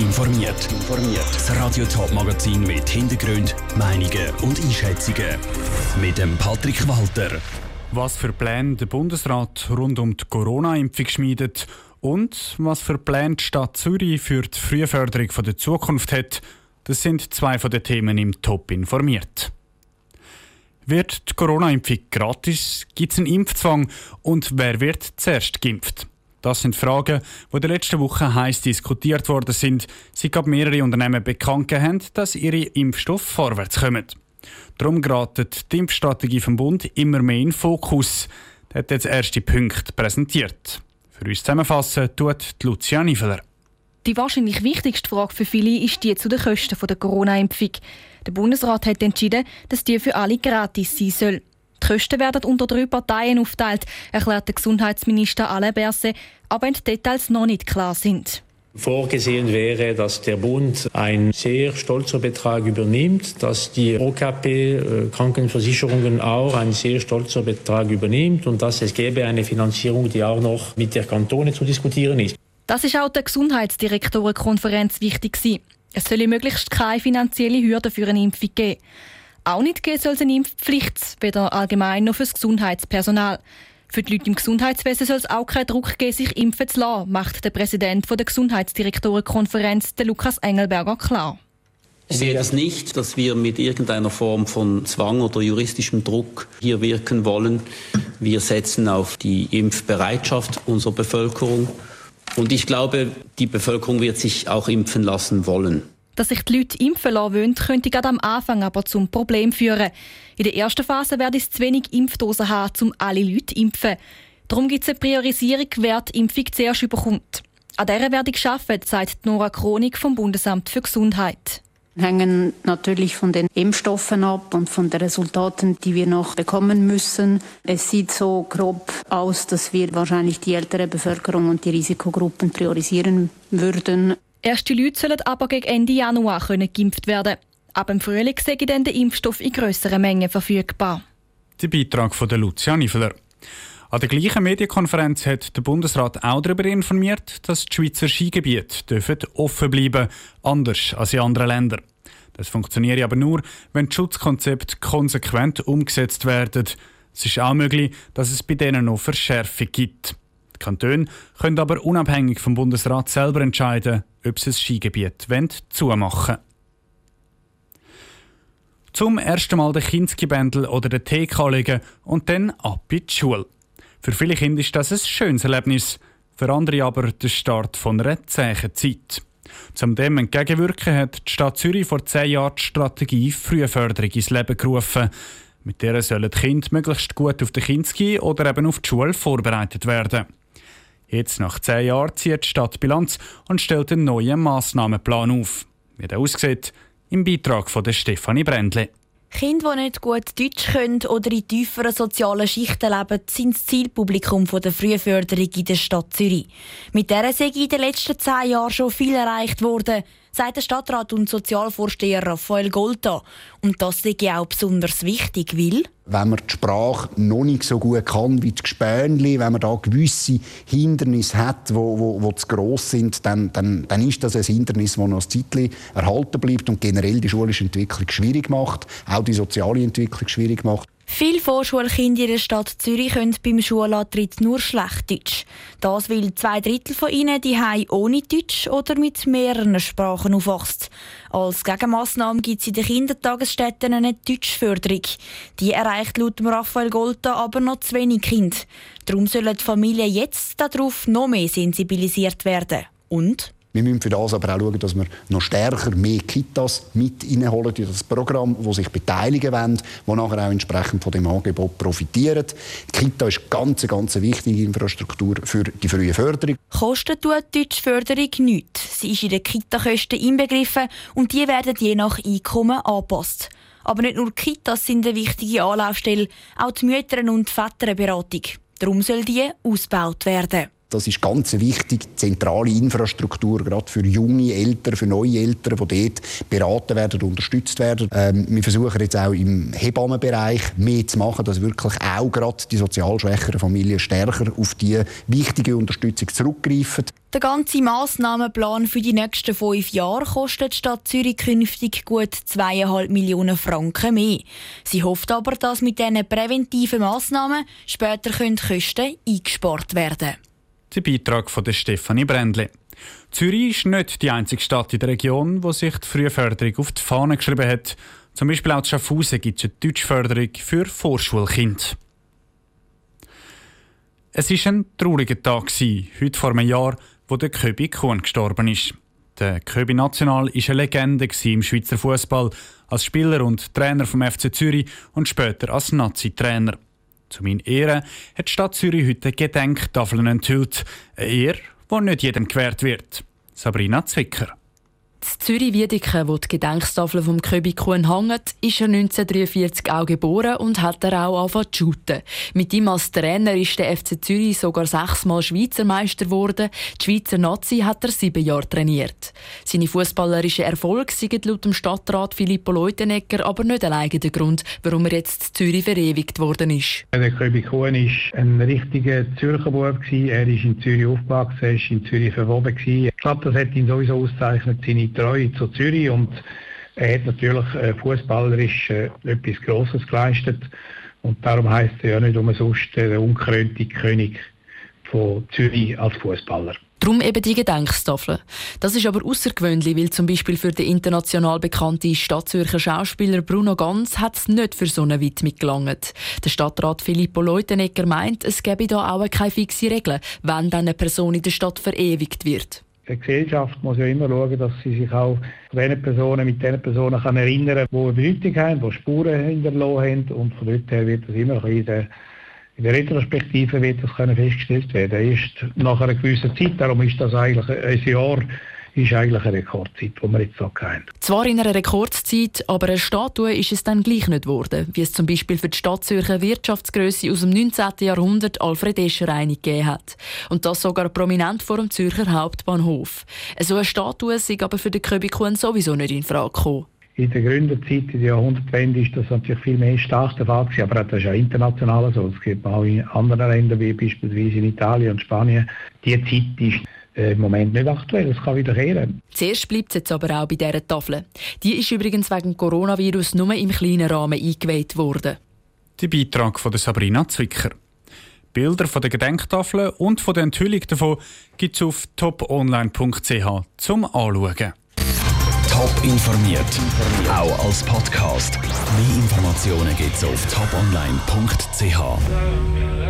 informiert. Das Radio Top Magazin mit Hintergrund, Meinungen und Einschätzungen mit dem Patrick Walter. Was für Pläne der Bundesrat rund um die Corona-Impfung schmiedet und was für Pläne die Stadt Zürich für die Frühförderung der Zukunft hat, das sind zwei von den Themen im Top informiert. Wird die Corona-Impfung gratis? Gibt es einen Impfzwang? Und wer wird zuerst geimpft? Das sind Fragen, die in der letzten Woche heiß diskutiert worden sind, seit mehrere Unternehmen bekannt haben, dass ihre Impfstoffe vorwärts kommen. Darum geraten die Impfstrategie vom Bund immer mehr in Fokus. Der hat jetzt erste Punkte präsentiert. Für uns zusammenfassen tut Lucia Niveler. Die wahrscheinlich wichtigste Frage für viele ist die zu den Kosten der Corona-Impfung. Der Bundesrat hat entschieden, dass die für alle gratis sein soll. Die Kosten werden unter drei Parteien aufteilt, erklärt der Gesundheitsminister Alain Berset, aber in Details noch nicht klar sind. Vorgesehen wäre, dass der Bund ein sehr stolzer Betrag übernimmt, dass die OKP äh, Krankenversicherungen auch ein sehr stolzer Betrag übernimmt und dass es gäbe eine Finanzierung, die auch noch mit der Kantone zu diskutieren ist. Das ist auch der Gesundheitsdirektorenkonferenz wichtig gewesen. Es soll möglichst keine finanzielle Hürde für eine Impfung geben. Auch nicht geben soll es eine Impfpflicht, weder allgemein noch für das Gesundheitspersonal. Für die Leute im Gesundheitswesen soll es auch keinen Druck geben, sich impfen zu lassen, macht der Präsident der Gesundheitsdirektorenkonferenz, der Lukas Engelberger, klar. Ich sehe das nicht, dass wir mit irgendeiner Form von Zwang oder juristischem Druck hier wirken wollen. Wir setzen auf die Impfbereitschaft unserer Bevölkerung. Und ich glaube, die Bevölkerung wird sich auch impfen lassen wollen. Dass sich die Leute impfen lassen wollen, könnte gerade am Anfang aber zum Problem führen. In der ersten Phase werde es zu wenig Impfdosen haben, um alle Leute zu impfen. Darum gibt es eine Priorisierung, wer die Impfung zuerst überkommt. An dieser werde ich arbeiten, sagt Nora Chronik vom Bundesamt für Gesundheit hängen natürlich von den Impfstoffen ab und von den Resultaten, die wir noch bekommen müssen. Es sieht so grob aus, dass wir wahrscheinlich die ältere Bevölkerung und die Risikogruppen priorisieren würden. Erste Leute sollen aber gegen Ende Januar können geimpft werden. Ab dem Frühling sei dann der Impfstoff in grösseren Mengen verfügbar. Der Beitrag von Lucia Niveler. An der gleichen Medienkonferenz hat der Bundesrat auch darüber informiert, dass die Schweizer Skigebiete offen bleiben anders als in anderen Ländern. Das funktioniert aber nur, wenn die Schutzkonzepte konsequent umgesetzt werden. Es ist auch möglich, dass es bei denen noch Verschärfung gibt. Die Kantone können aber unabhängig vom Bundesrat selber entscheiden, ob sie das Skigebiet zumachen wollen. Zum ersten Mal den Kinski-Bändel oder den TK legen und dann ab in die Schule. Für viele Kinder ist das ein schönes Erlebnis, für andere aber der Start von einer zähen Zeit. Zum dem entgegenwirken hat die Stadt Zürich vor zehn Jahren die Strategie Frühförderung ins Leben gerufen. Mit der sollen die Kinder möglichst gut auf den Kinski oder eben auf die Schule vorbereitet werden. Jetzt, nach zehn Jahren, zieht die Stadt Bilanz und stellt einen neuen Massnahmenplan auf. Wie der aussieht, im Beitrag von Stefanie Brändle. Kinder, die nicht gut Deutsch können oder in tieferen sozialen Schichten leben, sind das Zielpublikum der Frühförderung in der Stadt Zürich. Mit dieser sei in den letzten zehn Jahren schon viel erreicht worden sagt der Stadtrat und Sozialvorsteher Raphael Golta. Und das ist auch besonders wichtig, weil wenn man die Sprache noch nicht so gut kann wie die Gespänli, wenn man da gewisse Hindernisse hat, wo, wo, wo zu gross sind, dann, dann, dann ist das ein Hindernis, das noch ein Zeitchen erhalten bleibt und generell die schulische Entwicklung schwierig macht, auch die soziale Entwicklung schwierig macht. Viele Vorschulkinder in der Stadt Zürich können beim Schulantritt nur schlecht Deutsch. Das, weil zwei Drittel von ihnen die ohne Deutsch oder mit mehreren Sprachen aufwachsen. Als Gegenmaßnahme gibt es in den Kindertagesstätten eine Deutschförderung. Die erreicht laut Raphael Golta aber noch zu wenig Kinder. Darum sollen die Familien jetzt darauf noch mehr sensibilisiert werden. Und? Wir müssen für das aber auch schauen, dass wir noch stärker mehr Kitas mit reinholen in das Programm, wo sich beteiligen wollen, die nachher auch entsprechend von dem Angebot profitieren. Die Kita ist ganz, ganz eine wichtige Infrastruktur für die frühe Förderung. Kostet tut die Förderung nichts. Sie ist in den Kita-Kosten inbegriffen und die werden je nach Einkommen angepasst. Aber nicht nur Kitas sind eine wichtige Anlaufstelle, auch die Mütter- und Väterberatung. Darum soll die ausgebaut werden. Das ist ganz wichtig, zentrale Infrastruktur, gerade für junge Eltern, für neue Eltern, die dort beraten werden unterstützt werden. Ähm, wir versuchen jetzt auch im Hebammenbereich mehr zu machen, dass wirklich auch gerade die sozial schwächeren Familien stärker auf die wichtige Unterstützung zurückgreifen. Der ganze Massnahmenplan für die nächsten fünf Jahre kostet Stadt Zürich künftig gut 2,5 Millionen Franken mehr. Sie hofft aber, dass mit diesen präventiven Massnahmen später Kosten eingespart werden können. Der Beitrag von Stefanie Brändli. Zürich ist nicht die einzige Stadt in der Region, wo sich die Frühförderung auf die Fahne geschrieben hat. Zum Beispiel auch in Schaffhausen gibt es eine Deutschförderung für Vorschulkinder. Es war ein trauriger Tag, heute vor einem Jahr, wo der Köbi Kuhn gestorben ist. Der Köbi National war eine Legende im Schweizer Fußball, als Spieler und Trainer vom FC Zürich und später als Nazi-Trainer. Zu meinen Ehren hat die Stadt Zürich heute Gedenktafeln enthüllt. Eine Ehre, die nicht jedem gewährt wird. Sabrina Zwicker. In Zürich-Wiedeke, wo die Gedenktafel vom Köbi Kuhn hängt, ist er 1943 auch geboren und hat er auch angefangen zu shooten. Mit ihm als Trainer ist der FC Zürich sogar sechsmal Schweizer Meister geworden. Die Schweizer Nazi hat er sieben Jahre trainiert. Seine fußballerischen Erfolge sind laut dem Stadtrat Filippo Leutenegger aber nicht alleine der Grund, warum er jetzt in Zürich verewigt worden ist. Der Köbi Kuhn war ein richtiger Zürcher Bub. Er ist in Zürich aufgewachsen, er war in Zürich verwoben. Ich glaube, das hat ihn sowieso ausgezeichnet, seine Treue zu Zürich und er hat natürlich äh, fußballerisch äh, etwas Grosses geleistet und darum heißt er ja nicht umsonst äh, der unkrönte König von Zürich als Fußballer. Darum eben die Gedenktafel. Das ist aber außergewöhnlich, weil zum Beispiel für den international bekannten Stadtzürcher Schauspieler Bruno Ganz hat es nicht für so eine Widmung gelangt. Der Stadtrat Filippo Leutenegger meint, es gäbe da auch keine fixe Regel, wenn eine Person in der Stadt verewigt wird. Die Gesellschaft muss ja immer schauen, dass sie sich auch an Personen, mit diesen Personen kann erinnern kann, die eine Bedeutung haben, die Spuren hinterlassen haben. Und von dort her wird das immer in der, in der Retrospektive wird das können festgestellt werden. Erst nach einer gewissen Zeit, darum ist das eigentlich ein Jahr, ist eigentlich eine Rekordzeit, die wir jetzt so haben. Zwar in einer Rekordzeit, aber eine Statue ist es dann gleich nicht geworden, wie es zum Beispiel für die Stadt Zürcher Wirtschaftsgröße aus dem 19. Jahrhundert Alfred Escher eine gegeben hat. Und das sogar prominent vor dem Zürcher Hauptbahnhof. So eine Statue ist aber für den Köbikuhn sowieso nicht in Frage gekommen. In der Gründerzeit, in der Jahrhundertwende, ist das natürlich viel mehr stark der Fall gewesen, aber das ist ja international so. Es gibt auch in anderen Ländern, wie beispielsweise in Italien und Spanien. Die Zeit ist äh, im Moment nicht aktuell. Es kann wieder kehren. Zuerst bleibt es jetzt aber auch bei dieser Tafel. Die ist übrigens wegen Coronavirus nur im kleinen Rahmen eingeweiht worden. Der Beitrag von Sabrina Zwicker. Bilder von der Gedenktafel und von der Enthüllung davon gibt es auf toponline.ch zum Anschauen. Top informiert, auch als Podcast. Mehr Informationen gibt es auf toponline.ch.